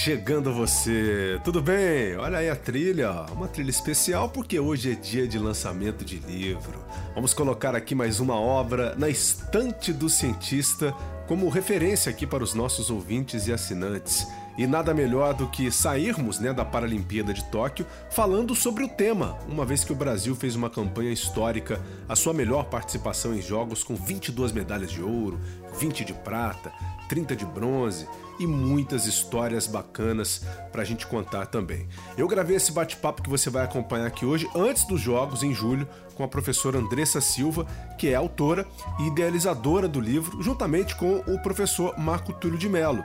chegando você. Tudo bem? Olha aí a trilha, uma trilha especial porque hoje é dia de lançamento de livro. Vamos colocar aqui mais uma obra na estante do cientista como referência aqui para os nossos ouvintes e assinantes. E nada melhor do que sairmos né, da Paralimpíada de Tóquio falando sobre o tema, uma vez que o Brasil fez uma campanha histórica, a sua melhor participação em jogos com 22 medalhas de ouro, 20 de prata, 30 de bronze e muitas histórias bacanas para a gente contar também. Eu gravei esse bate-papo que você vai acompanhar aqui hoje, antes dos Jogos, em julho, com a professora Andressa Silva, que é autora e idealizadora do livro, juntamente com o professor Marco Túlio de Mello.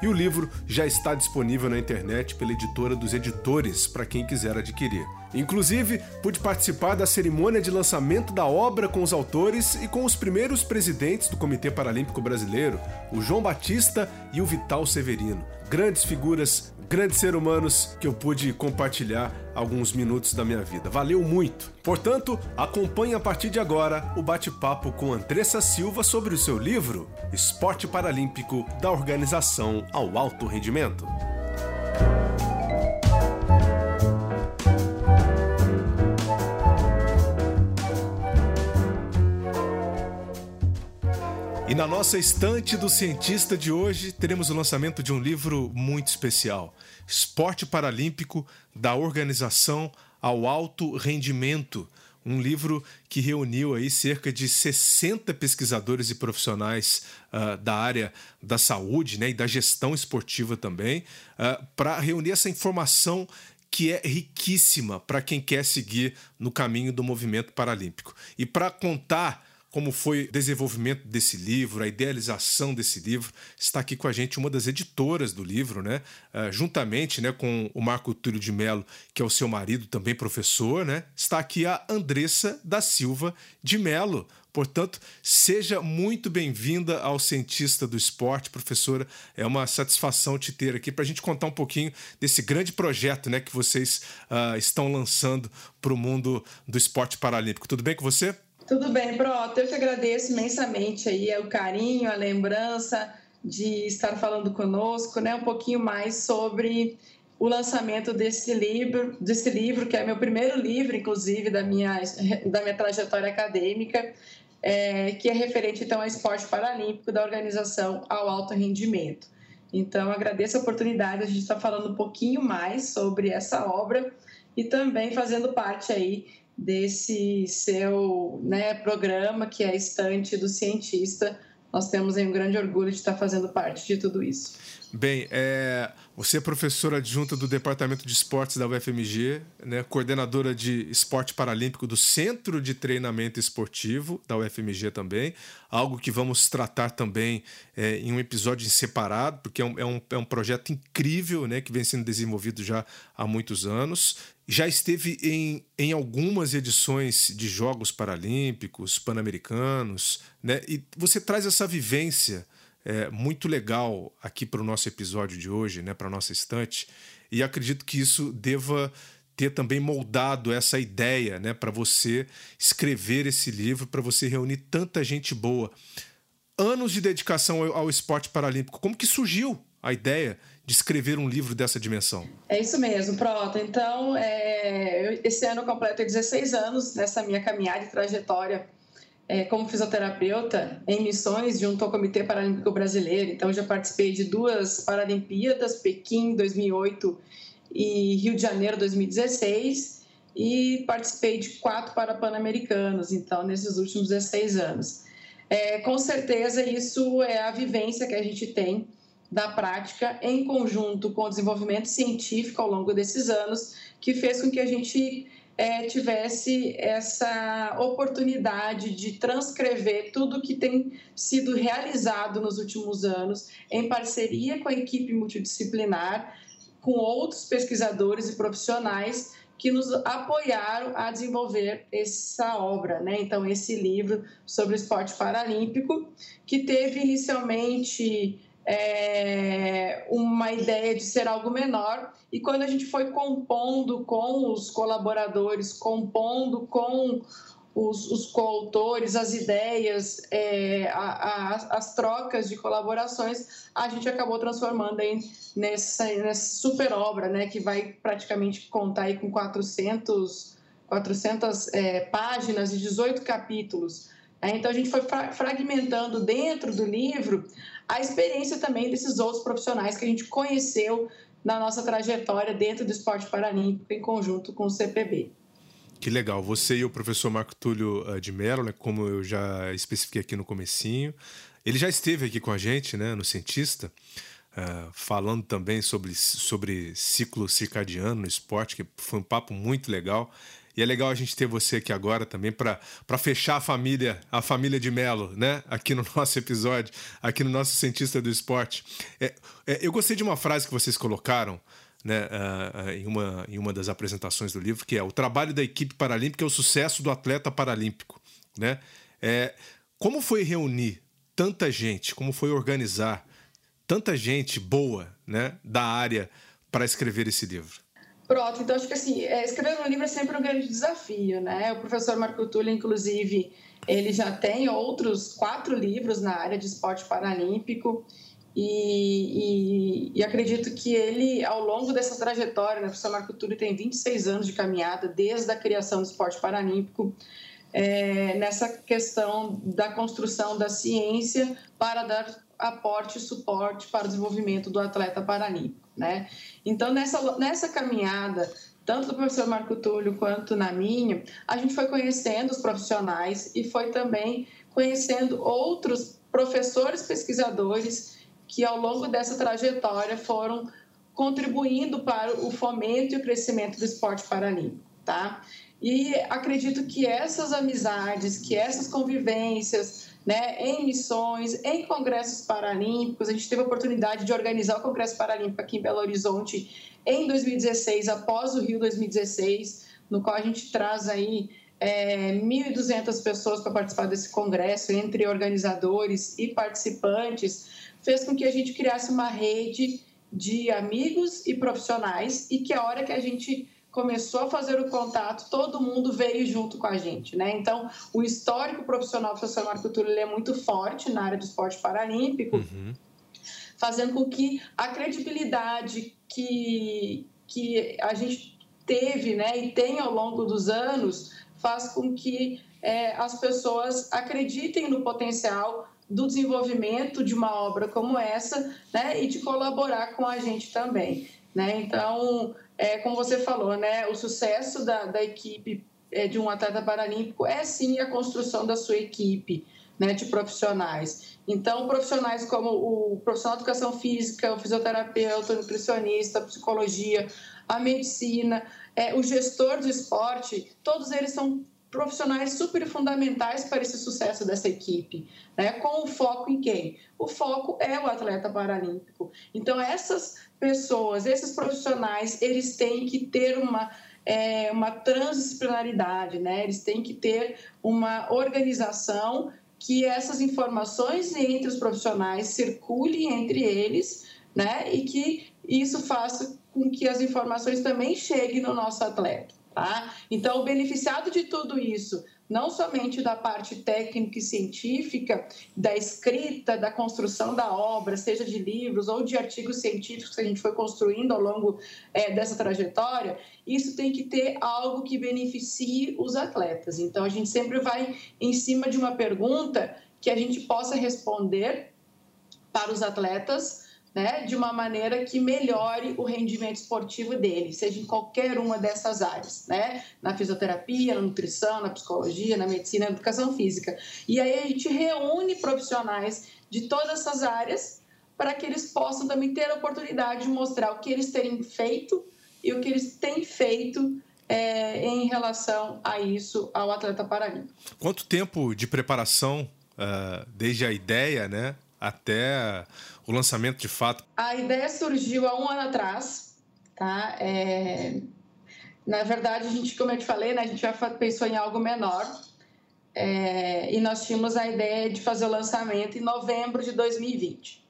E o livro já está disponível na internet pela editora dos editores para quem quiser adquirir. Inclusive, pude participar da cerimônia de lançamento da obra com os autores e com os primeiros presidentes do Comitê Paralímpico Brasileiro, o João Batista e o Vital Severino. Grandes figuras grandes seres humanos que eu pude compartilhar alguns minutos da minha vida. Valeu muito! Portanto, acompanhe a partir de agora o bate-papo com Andressa Silva sobre o seu livro Esporte Paralímpico da Organização ao Alto Rendimento. E na nossa estante do cientista de hoje, teremos o lançamento de um livro muito especial: Esporte Paralímpico da Organização ao Alto Rendimento. Um livro que reuniu aí cerca de 60 pesquisadores e profissionais uh, da área da saúde né, e da gestão esportiva também, uh, para reunir essa informação que é riquíssima para quem quer seguir no caminho do movimento paralímpico. E para contar como foi o desenvolvimento desse livro, a idealização desse livro. Está aqui com a gente uma das editoras do livro, né? Uh, juntamente né, com o Marco Túlio de Mello, que é o seu marido, também professor, né? Está aqui a Andressa da Silva de Mello. Portanto, seja muito bem-vinda ao Cientista do Esporte, professora. É uma satisfação te ter aqui para a gente contar um pouquinho desse grande projeto né, que vocês uh, estão lançando para o mundo do esporte paralímpico. Tudo bem com você? Tudo bem, Proto. Eu te agradeço imensamente aí o carinho, a lembrança de estar falando conosco, né, um pouquinho mais sobre o lançamento desse livro, desse livro que é meu primeiro livro, inclusive da minha da minha trajetória acadêmica, é, que é referente então ao esporte paralímpico da organização ao alto rendimento. Então agradeço a oportunidade de a gente estar falando um pouquinho mais sobre essa obra e também fazendo parte aí desse seu né, programa, que é a Estante do Cientista. Nós temos aí um grande orgulho de estar fazendo parte de tudo isso. Bem, é, você é professora adjunta do Departamento de Esportes da UFMG, né, coordenadora de esporte paralímpico do Centro de Treinamento Esportivo da UFMG também, algo que vamos tratar também é, em um episódio separado, porque é um, é, um, é um projeto incrível né, que vem sendo desenvolvido já há muitos anos. Já esteve em, em algumas edições de Jogos Paralímpicos, Pan-Americanos, né, e você traz essa vivência é, muito legal aqui para o nosso episódio de hoje, né, para nossa estante, e acredito que isso deva ter também moldado essa ideia né, para você escrever esse livro, para você reunir tanta gente boa. Anos de dedicação ao, ao esporte paralímpico, como que surgiu a ideia de escrever um livro dessa dimensão? É isso mesmo, Prota. Então, é, esse ano eu completo 16 anos nessa minha caminhada e trajetória é, como fisioterapeuta em missões junto ao Comitê Paralímpico Brasileiro. Então, já participei de duas Paralimpíadas, Pequim 2008 e Rio de Janeiro 2016, e participei de quatro Parapan-Americanos, então, nesses últimos 16 anos. É, com certeza, isso é a vivência que a gente tem da prática em conjunto com o desenvolvimento científico ao longo desses anos, que fez com que a gente é, tivesse essa oportunidade de transcrever tudo que tem sido realizado nos últimos anos em parceria com a equipe multidisciplinar, com outros pesquisadores e profissionais que nos apoiaram a desenvolver essa obra, né? Então, esse livro sobre o esporte paralímpico, que teve inicialmente é, uma ideia de ser algo menor. E quando a gente foi compondo com os colaboradores, compondo com os, os coautores, as ideias, é, a, a, as trocas de colaborações, a gente acabou transformando aí nessa, nessa super obra, né, que vai praticamente contar aí com 400, 400 é, páginas e 18 capítulos. É, então, a gente foi fragmentando dentro do livro a experiência também desses outros profissionais que a gente conheceu na nossa trajetória dentro do esporte paralímpico em conjunto com o CPB. Que legal. Você e o professor Marco Túlio uh, de Mello, né, como eu já especifiquei aqui no comecinho, ele já esteve aqui com a gente, né, no Cientista, uh, falando também sobre, sobre ciclo circadiano no esporte, que foi um papo muito legal. E é legal a gente ter você aqui agora também para fechar a família, a família de Melo, né? Aqui no nosso episódio, aqui no nosso Cientista do Esporte. É, é, eu gostei de uma frase que vocês colocaram né, uh, em, uma, em uma das apresentações do livro, que é o trabalho da equipe paralímpica é o sucesso do atleta paralímpico. Né? É, como foi reunir tanta gente, como foi organizar tanta gente boa né, da área para escrever esse livro? Pronto, então acho que assim, é, escrever um livro é sempre um grande desafio, né? O professor Marco Túlio, inclusive, ele já tem outros quatro livros na área de esporte paralímpico e, e, e acredito que ele, ao longo dessa trajetória, né, o professor Marco Túlio tem 26 anos de caminhada desde a criação do esporte paralímpico, é, nessa questão da construção da ciência para dar aporte e suporte para o desenvolvimento do atleta paralímpico. Né? Então, nessa, nessa caminhada, tanto do professor Marco Túlio quanto na minha, a gente foi conhecendo os profissionais e foi também conhecendo outros professores pesquisadores que, ao longo dessa trajetória, foram contribuindo para o fomento e o crescimento do esporte paralímpico. Tá? E acredito que essas amizades, que essas convivências, né, em missões, em congressos paralímpicos. A gente teve a oportunidade de organizar o Congresso Paralímpico aqui em Belo Horizonte em 2016, após o Rio 2016, no qual a gente traz aí é, 1.200 pessoas para participar desse congresso, entre organizadores e participantes, fez com que a gente criasse uma rede de amigos e profissionais e que a hora que a gente começou a fazer o contato, todo mundo veio junto com a gente, né? Então, o histórico profissional do professor Marco Túlio é muito forte na área do esporte paralímpico, uhum. fazendo com que a credibilidade que, que a gente teve, né, e tem ao longo dos anos, faz com que é, as pessoas acreditem no potencial do desenvolvimento de uma obra como essa, né, e de colaborar com a gente também, né? Então, é, como você falou, né, o sucesso da, da equipe é, de um atleta paralímpico é sim a construção da sua equipe né, de profissionais. Então, profissionais como o profissional de educação física, o fisioterapeuta, o nutricionista, a psicologia, a medicina, é, o gestor do esporte, todos eles são profissionais super fundamentais para esse sucesso dessa equipe, né? Com o foco em quem? O foco é o atleta paralímpico. Então essas pessoas, esses profissionais, eles têm que ter uma é, uma transdisciplinaridade, né? Eles têm que ter uma organização que essas informações entre os profissionais circulem entre eles, né? E que isso faça com que as informações também cheguem no nosso atleta. Tá? Então, o beneficiado de tudo isso, não somente da parte técnica e científica, da escrita, da construção da obra, seja de livros ou de artigos científicos que a gente foi construindo ao longo é, dessa trajetória, isso tem que ter algo que beneficie os atletas. Então, a gente sempre vai em cima de uma pergunta que a gente possa responder para os atletas né, de uma maneira que melhore o rendimento esportivo dele, seja em qualquer uma dessas áreas, né, na fisioterapia, na nutrição, na psicologia, na medicina, na educação física. E aí a gente reúne profissionais de todas essas áreas para que eles possam também ter a oportunidade de mostrar o que eles têm feito e o que eles têm feito é, em relação a isso ao atleta paralímpico. Quanto tempo de preparação, uh, desde a ideia, né, até o lançamento de fato? A ideia surgiu há um ano atrás, tá? É... Na verdade, a gente, como eu te falei, né, a gente já pensou em algo menor. É... E nós tínhamos a ideia de fazer o lançamento em novembro de 2020.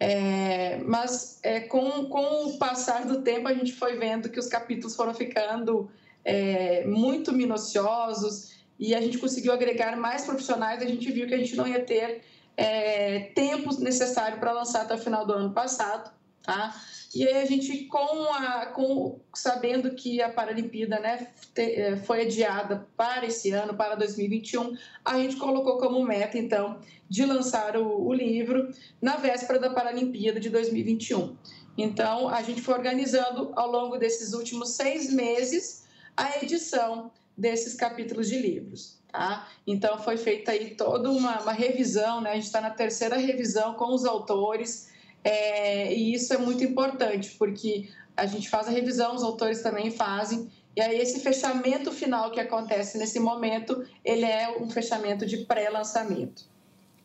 É... Mas é, com, com o passar do tempo, a gente foi vendo que os capítulos foram ficando é, muito minuciosos e a gente conseguiu agregar mais profissionais, a gente viu que a gente não ia ter é, necessário para lançar até o final do ano passado, tá? E aí a gente, com a, com, sabendo que a Paralimpíada né, te, foi adiada para esse ano, para 2021, a gente colocou como meta, então, de lançar o, o livro na véspera da Paralimpíada de 2021. Então, a gente foi organizando ao longo desses últimos seis meses a edição desses capítulos de livros. Tá? Então, foi feita aí toda uma, uma revisão, né? a gente está na terceira revisão com os autores, é, e isso é muito importante, porque a gente faz a revisão, os autores também fazem, e aí esse fechamento final que acontece nesse momento, ele é um fechamento de pré-lançamento.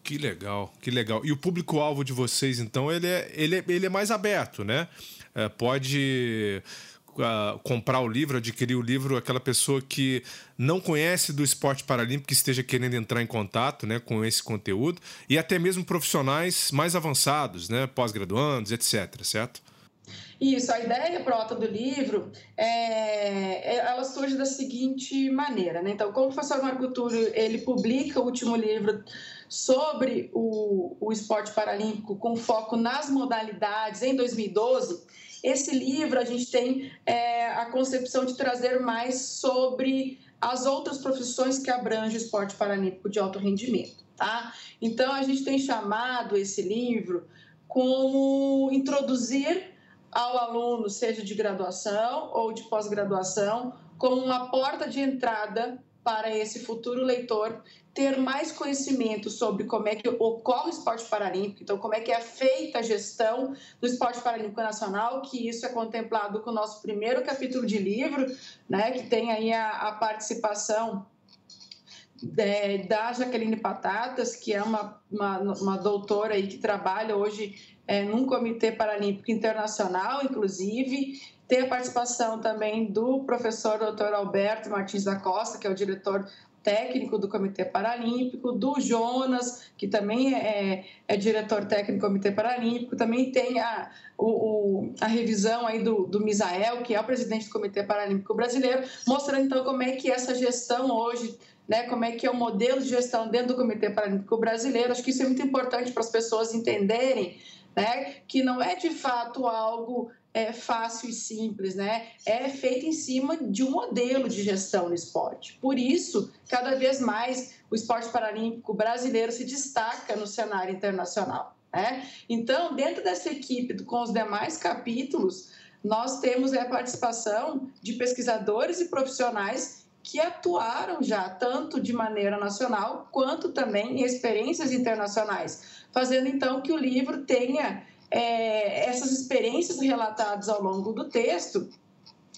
Que legal, que legal. E o público-alvo de vocês, então, ele é, ele é, ele é mais aberto, né? É, pode uh, comprar o livro, adquirir o livro, aquela pessoa que não conhece do esporte paralímpico, que esteja querendo entrar em contato né, com esse conteúdo, e até mesmo profissionais mais avançados, né, pós-graduandos, etc., certo? Isso, a ideia prota do livro, é, é, ela surge da seguinte maneira, né? Então, como o professor Marco Túlio, ele publica o último livro sobre o, o esporte paralímpico com foco nas modalidades em 2012, esse livro a gente tem é, a concepção de trazer mais sobre as outras profissões que abrangem o esporte paralímpico de alto rendimento, tá? Então a gente tem chamado esse livro como introduzir ao aluno, seja de graduação ou de pós-graduação, como uma porta de entrada para esse futuro leitor ter mais conhecimento sobre como é que ocorre o esporte paralímpico, então como é que é feita a gestão do esporte paralímpico nacional, que isso é contemplado com o nosso primeiro capítulo de livro, né, que tem aí a, a participação de, da Jaqueline Patatas, que é uma, uma, uma doutora aí que trabalha hoje é, num comitê paralímpico internacional, inclusive, tem a participação também do professor Dr. Alberto Martins da Costa, que é o diretor técnico do Comitê Paralímpico, do Jonas, que também é, é diretor técnico do Comitê Paralímpico, também tem a, o, a revisão aí do, do Misael, que é o presidente do Comitê Paralímpico Brasileiro, mostrando então como é que essa gestão hoje né, como é que é o modelo de gestão dentro do Comitê Paralímpico Brasileiro. Acho que isso é muito importante para as pessoas entenderem né, que não é de fato algo é, fácil e simples, né? É feito em cima de um modelo de gestão no esporte. Por isso, cada vez mais o esporte paralímpico brasileiro se destaca no cenário internacional. Né? Então, dentro dessa equipe, com os demais capítulos, nós temos a participação de pesquisadores e profissionais que atuaram já tanto de maneira nacional quanto também em experiências internacionais, fazendo então que o livro tenha é, essas experiências relatadas ao longo do texto,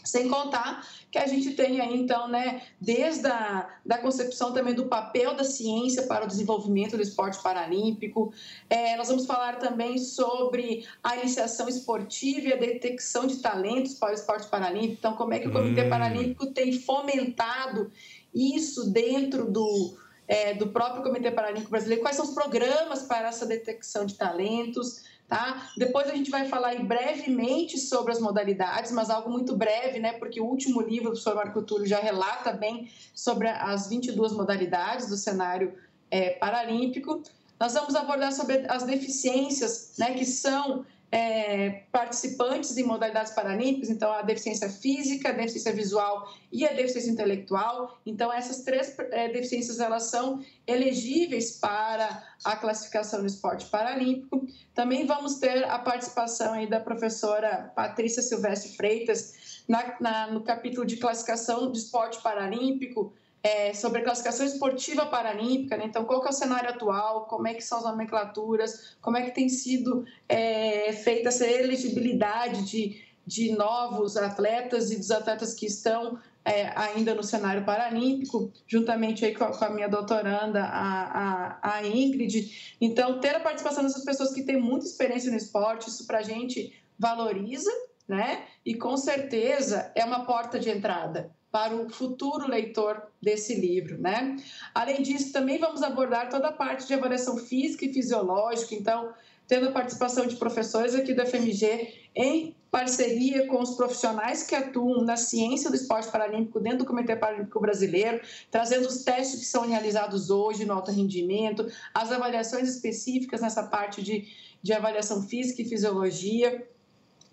sem contar que a gente tem aí, então, né, desde a da concepção também do papel da ciência para o desenvolvimento do esporte paralímpico. É, nós vamos falar também sobre a iniciação esportiva e a detecção de talentos para o esporte paralímpico. Então, como é que o Comitê hum. Paralímpico tem fomentado isso dentro do, é, do próprio Comitê Paralímpico Brasileiro? Quais são os programas para essa detecção de talentos? Tá? Depois a gente vai falar brevemente sobre as modalidades, mas algo muito breve, né? Porque o último livro do professor Marco Túlio já relata bem sobre as 22 modalidades do cenário é, paralímpico. Nós vamos abordar sobre as deficiências, né? Que são é, participantes em modalidades paralímpicas, então a deficiência física, a deficiência visual e a deficiência intelectual. Então essas três é, deficiências elas são elegíveis para a classificação no esporte paralímpico. Também vamos ter a participação aí da professora Patrícia Silvestre Freitas na, na, no capítulo de classificação de esporte paralímpico, é, sobre a classificação esportiva paralímpica, né? então qual é o cenário atual, como é que são as nomenclaturas, como é que tem sido é, feita essa elegibilidade de, de novos atletas e dos atletas que estão é, ainda no cenário paralímpico, juntamente aí com a, com a minha doutoranda, a, a, a, Ingrid. Então, ter a participação dessas pessoas que têm muita experiência no esporte, isso para a gente valoriza, né? E com certeza é uma porta de entrada para o futuro leitor desse livro, né? Além disso, também vamos abordar toda a parte de avaliação física e fisiológica, então, tendo a participação de professores aqui do FMG em parceria com os profissionais que atuam na ciência do esporte paralímpico dentro do Comitê Paralímpico Brasileiro, trazendo os testes que são realizados hoje no alto rendimento, as avaliações específicas nessa parte de, de avaliação física e fisiologia.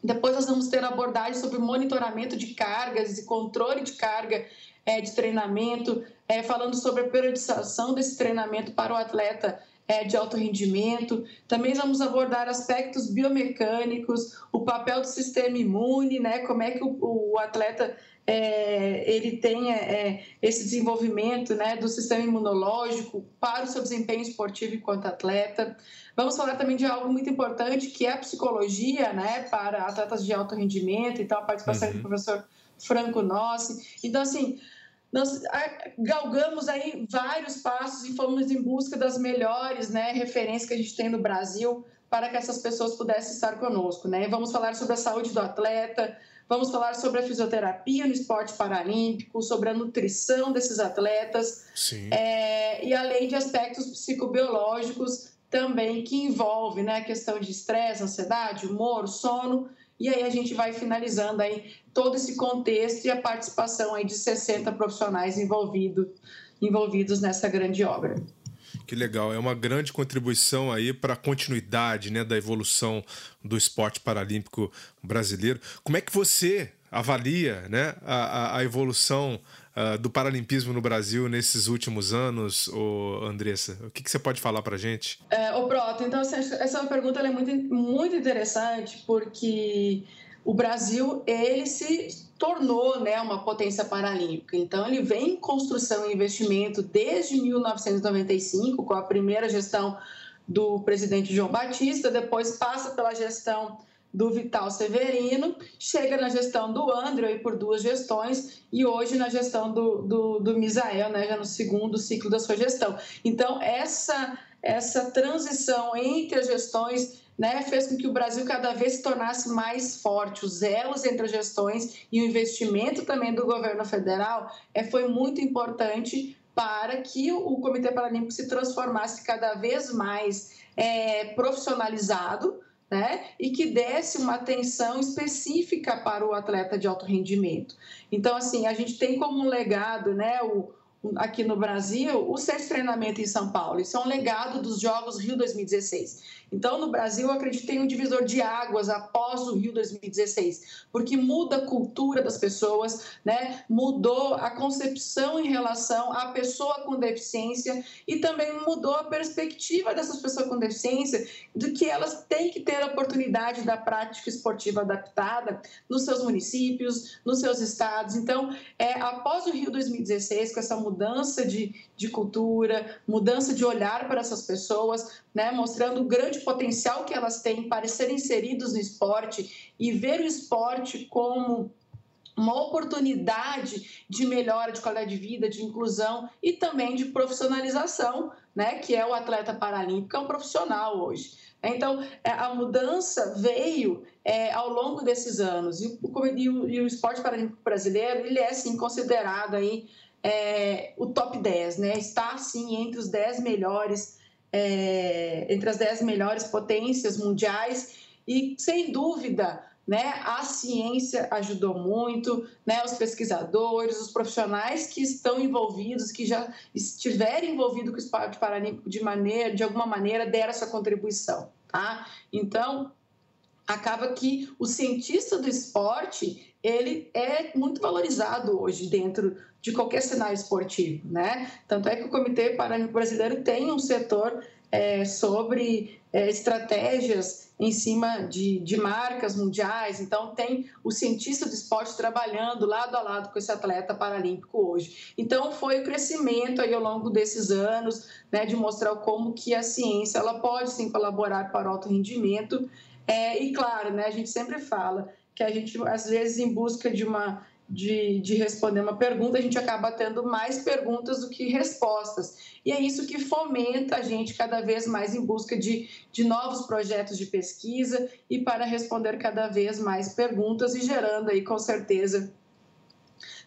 Depois nós vamos ter abordagem sobre monitoramento de cargas e controle de carga é, de treinamento, é, falando sobre a periodização desse treinamento para o atleta é, de alto rendimento. Também vamos abordar aspectos biomecânicos, o papel do sistema imune, né? Como é que o, o atleta é, ele tem é, esse desenvolvimento né, do sistema imunológico para o seu desempenho esportivo enquanto atleta. Vamos falar também de algo muito importante, que é a psicologia né, para atletas de alto rendimento, então a participação uhum. do professor Franco Nossi. Então, assim, nós galgamos aí vários passos e fomos em busca das melhores né, referências que a gente tem no Brasil para que essas pessoas pudessem estar conosco. Né? Vamos falar sobre a saúde do atleta, vamos falar sobre a fisioterapia no esporte paralímpico, sobre a nutrição desses atletas, é, e além de aspectos psicobiológicos também que envolve né, a questão de estresse, ansiedade, humor, sono, e aí a gente vai finalizando aí todo esse contexto e a participação aí de 60 profissionais envolvidos, envolvidos nessa grande obra. Que legal, é uma grande contribuição aí para a continuidade né, da evolução do esporte paralímpico brasileiro. Como é que você avalia né, a, a evolução uh, do paralimpismo no Brasil nesses últimos anos, ô Andressa? O que, que você pode falar para a gente? É, ô Proto, então essa é uma pergunta é muito, muito interessante porque o Brasil ele se tornou né, uma potência paralímpica. Então, ele vem em construção e investimento desde 1995, com a primeira gestão do presidente João Batista, depois passa pela gestão do Vital Severino, chega na gestão do André por duas gestões e hoje na gestão do, do, do Misael, né, já no segundo ciclo da sua gestão. Então, essa, essa transição entre as gestões né, fez com que o Brasil cada vez se tornasse mais forte. Os elos entre as gestões e o investimento também do governo federal é, foi muito importante para que o Comitê Paralímpico se transformasse cada vez mais é, profissionalizado, né? E que desse uma atenção específica para o atleta de alto rendimento. Então, assim, a gente tem como legado, né? O, aqui no Brasil, o de treinamento em São Paulo. Isso é um legado dos Jogos Rio 2016. Então, no Brasil, eu acredito que tem um divisor de águas após o Rio 2016, porque muda a cultura das pessoas, né? mudou a concepção em relação à pessoa com deficiência e também mudou a perspectiva dessas pessoas com deficiência de que elas têm que ter a oportunidade da prática esportiva adaptada nos seus municípios, nos seus estados. Então, é, após o Rio 2016, com essa mudança de, de cultura, mudança de olhar para essas pessoas, né, mostrando o grande potencial que elas têm para serem inseridos no esporte e ver o esporte como uma oportunidade de melhora de qualidade de vida, de inclusão e também de profissionalização, né, que é o atleta paralímpico, é um profissional hoje. Então, é, a mudança veio é, ao longo desses anos e o, e o, e o esporte paralímpico brasileiro ele é sim considerado aí é, o top 10, né? Está sim entre os 10 melhores é, entre as dez melhores potências mundiais e, sem dúvida, né, a ciência ajudou muito, né, os pesquisadores, os profissionais que estão envolvidos, que já estiverem envolvidos com o esporte paralímpico de maneira, de alguma maneira, deram essa contribuição, tá? Então, acaba que o cientista do esporte ele é muito valorizado hoje dentro de qualquer cenário esportivo, né? Tanto é que o Comitê Paralímpico Brasileiro tem um setor é, sobre é, estratégias em cima de, de marcas mundiais. Então, tem o cientista do esporte trabalhando lado a lado com esse atleta paralímpico hoje. Então, foi o crescimento aí ao longo desses anos, né, de mostrar como que a ciência ela pode sim colaborar para o alto rendimento. É, e claro, né, a gente sempre fala que a gente, às vezes, em busca de uma de, de, responder uma pergunta, a gente acaba tendo mais perguntas do que respostas. E é isso que fomenta a gente cada vez mais em busca de, de novos projetos de pesquisa e para responder cada vez mais perguntas e gerando aí, com certeza,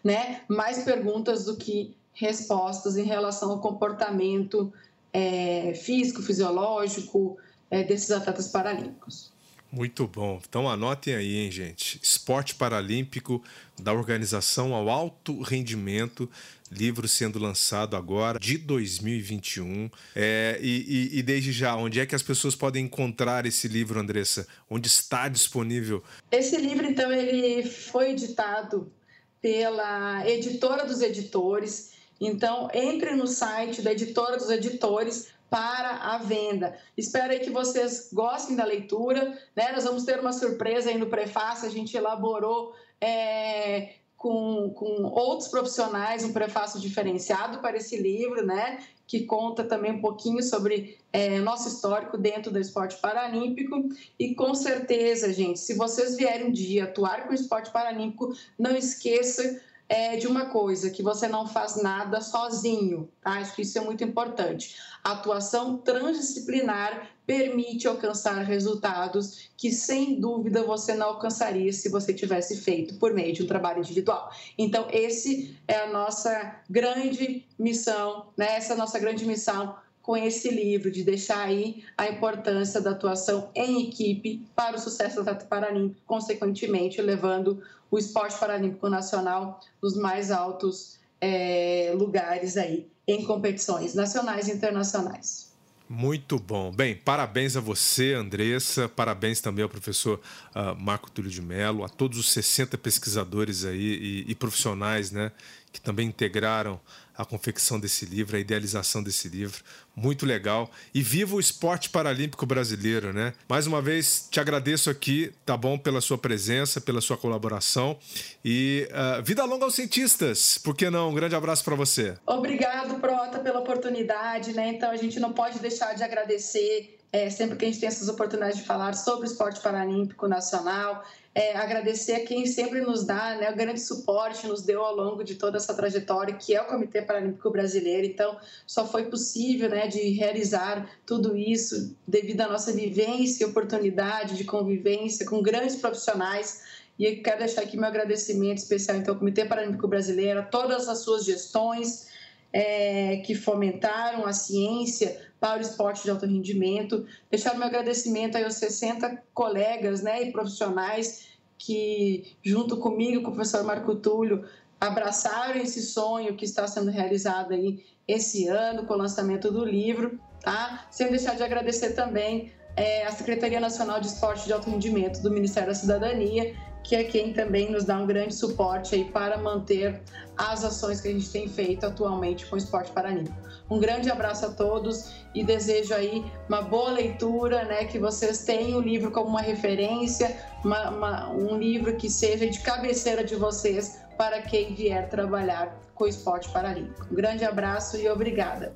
né, mais perguntas do que respostas em relação ao comportamento é, físico, fisiológico é, desses atletas paralímpicos. Muito bom. Então anotem aí, hein, gente. Esporte Paralímpico da Organização ao Alto Rendimento, livro sendo lançado agora de 2021. É, e, e, e desde já, onde é que as pessoas podem encontrar esse livro, Andressa? Onde está disponível? Esse livro, então, ele foi editado pela editora dos editores. Então, entre no site da editora dos editores para a venda. Espero que vocês gostem da leitura. Né? Nós vamos ter uma surpresa aí no prefácio, a gente elaborou é, com, com outros profissionais um prefácio diferenciado para esse livro, né? que conta também um pouquinho sobre é, nosso histórico dentro do esporte paralímpico. E com certeza, gente, se vocês vierem um dia atuar com o esporte paralímpico, não esqueça é, de uma coisa, que você não faz nada sozinho, tá? Acho que isso é muito importante. A atuação transdisciplinar permite alcançar resultados que, sem dúvida, você não alcançaria se você tivesse feito por meio de um trabalho individual. Então, esse é a nossa grande missão, né? Essa é a nossa grande missão com esse livro, de deixar aí a importância da atuação em equipe para o sucesso do atleta paralímpico, consequentemente levando o esporte paralímpico nacional nos mais altos é, lugares aí em competições nacionais e internacionais. Muito bom. Bem, parabéns a você, Andressa, parabéns também ao professor uh, Marco Túlio de Mello, a todos os 60 pesquisadores aí e, e profissionais né, que também integraram a confecção desse livro, a idealização desse livro. Muito legal. E viva o esporte paralímpico brasileiro, né? Mais uma vez, te agradeço aqui, tá bom, pela sua presença, pela sua colaboração. E uh, vida longa aos cientistas, por que não? Um grande abraço para você. Obrigado, Prota, pela oportunidade, né? Então a gente não pode deixar de agradecer é, sempre que a gente tem essas oportunidades de falar sobre o esporte paralímpico nacional é, agradecer a quem sempre nos dá né, o grande suporte, nos deu ao longo de toda essa trajetória, que é o Comitê Paralímpico Brasileiro. Então, só foi possível né, de realizar tudo isso devido à nossa vivência e oportunidade de convivência com grandes profissionais. E quero deixar aqui meu agradecimento especial então, ao Comitê Paralímpico Brasileiro, a todas as suas gestões, é, que fomentaram a ciência para o esporte de alto rendimento. Deixar meu agradecimento aos 60 colegas né, e profissionais que, junto comigo, com o professor Marco Túlio, abraçaram esse sonho que está sendo realizado aí esse ano com o lançamento do livro, tá? Sem deixar de agradecer também é, a Secretaria Nacional de Esporte de Alto Rendimento do Ministério da Cidadania, que é quem também nos dá um grande suporte aí para manter as ações que a gente tem feito atualmente com o esporte paralímpico. Um grande abraço a todos e desejo aí uma boa leitura, né, que vocês tenham o livro como uma referência, uma, uma, um livro que seja de cabeceira de vocês para quem vier trabalhar com o esporte paralímpico. Um grande abraço e obrigada.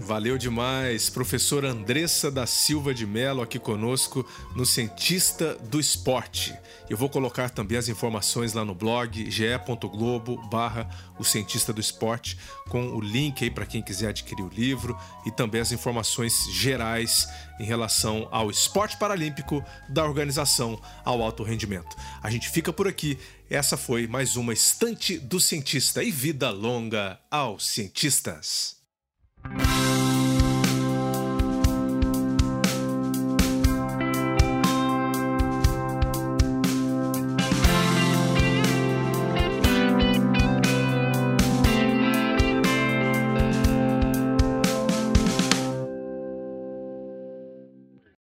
Valeu demais, professora Andressa da Silva de Mello aqui conosco no Cientista do Esporte. Eu vou colocar também as informações lá no blog ge.globo barra o Cientista do Esporte com o link aí para quem quiser adquirir o livro e também as informações gerais em relação ao esporte paralímpico da organização ao alto rendimento. A gente fica por aqui. Essa foi mais uma Estante do Cientista e vida longa aos cientistas. Música